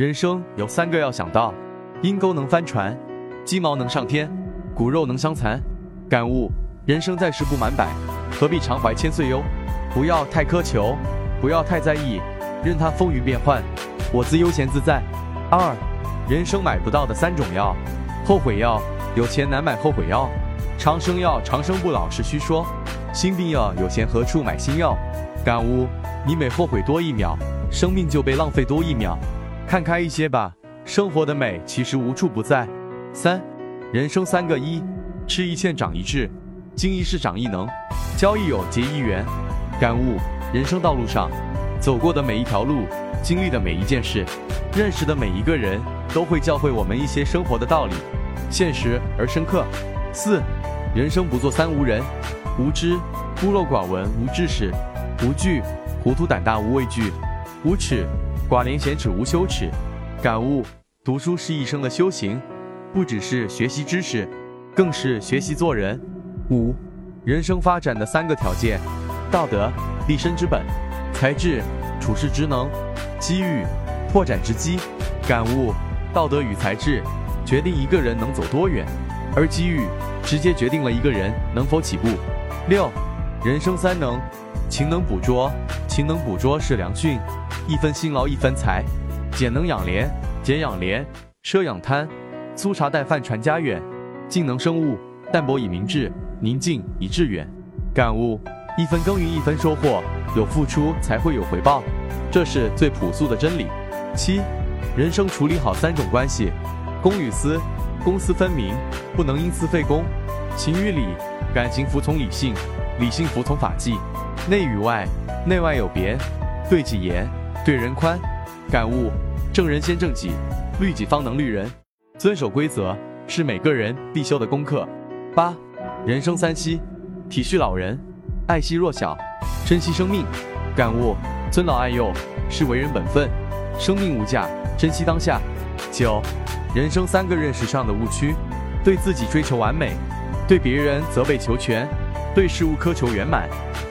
人生有三个要想到：阴沟能翻船，鸡毛能上天，骨肉能相残。感悟：人生在世不满百，何必常怀千岁忧？不要太苛求，不要太在意，任它风云变幻，我自悠闲自在。二，人生买不到的三种药：后悔药，有钱难买后悔药；长生药，长生不老是虚说；心病药，有钱何处买新药？感悟：你每后悔多一秒，生命就被浪费多一秒。看开一些吧，生活的美其实无处不在。三，人生三个一：吃一堑长一智，经一事长一能，交一友结一缘。感悟：人生道路上，走过的每一条路，经历的每一件事，认识的每一个人，都会教会我们一些生活的道理，现实而深刻。四，人生不做三无人：无知、孤陋寡闻、无知识、无惧、糊涂胆大无畏惧、无耻。寡廉鲜耻无羞耻，感悟：读书是一生的修行，不只是学习知识，更是学习做人。五，人生发展的三个条件：道德，立身之本；才智，处世之能；机遇，拓展之机。感悟：道德与才智决定一个人能走多远，而机遇直接决定了一个人能否起步。六，人生三能：勤能补拙，勤能补拙是良训。一分辛劳一分财，俭能养廉，俭养廉；奢养贪，粗茶淡饭传家远。静能生物，淡泊以明志，宁静以致远。感悟：一分耕耘一分收获，有付出才会有回报，这是最朴素的真理。七，人生处理好三种关系：公与私，公私分明，不能因私废公；情与理，感情服从理性，理性服从法纪；内与外，内外有别，对己严。对人宽，感悟正人先正己，律己方能律人。遵守规则是每个人必修的功课。八，人生三惜：体恤老人，爱惜弱小，珍惜生命。感悟尊老爱幼是为人本分。生命无价，珍惜当下。九，人生三个认识上的误区：对自己追求完美，对别人责备求全，对事物苛求圆满。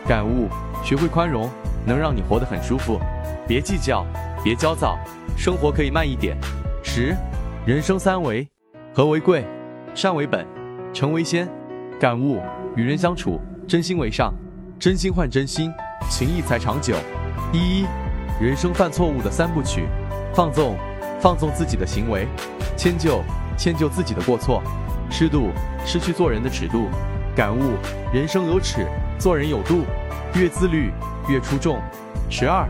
感悟学会宽容，能让你活得很舒服。别计较，别焦躁，生活可以慢一点。十，人生三为：和为贵，善为本，诚为先。感悟：与人相处，真心为上，真心换真心，情谊才长久。一，人生犯错误的三部曲：放纵，放纵自己的行为；迁就，迁就自己的过错；失度，失去做人的尺度。感悟：人生有尺，做人有度，越自律越出众。十二。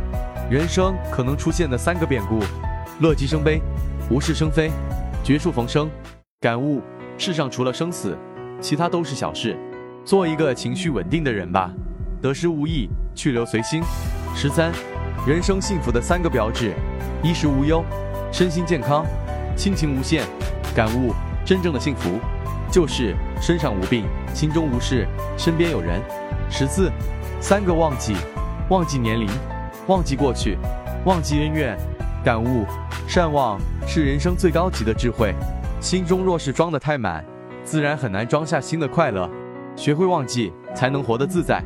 人生可能出现的三个变故：乐极生悲，无事生非，绝处逢生。感悟：世上除了生死，其他都是小事。做一个情绪稳定的人吧，得失无益，去留随心。十三，人生幸福的三个标志：衣食无忧，身心健康，亲情无限。感悟：真正的幸福，就是身上无病，心中无事，身边有人。十四，三个忘记：忘记年龄。忘记过去，忘记恩怨，感悟善忘是人生最高级的智慧。心中若是装得太满，自然很难装下新的快乐。学会忘记，才能活得自在。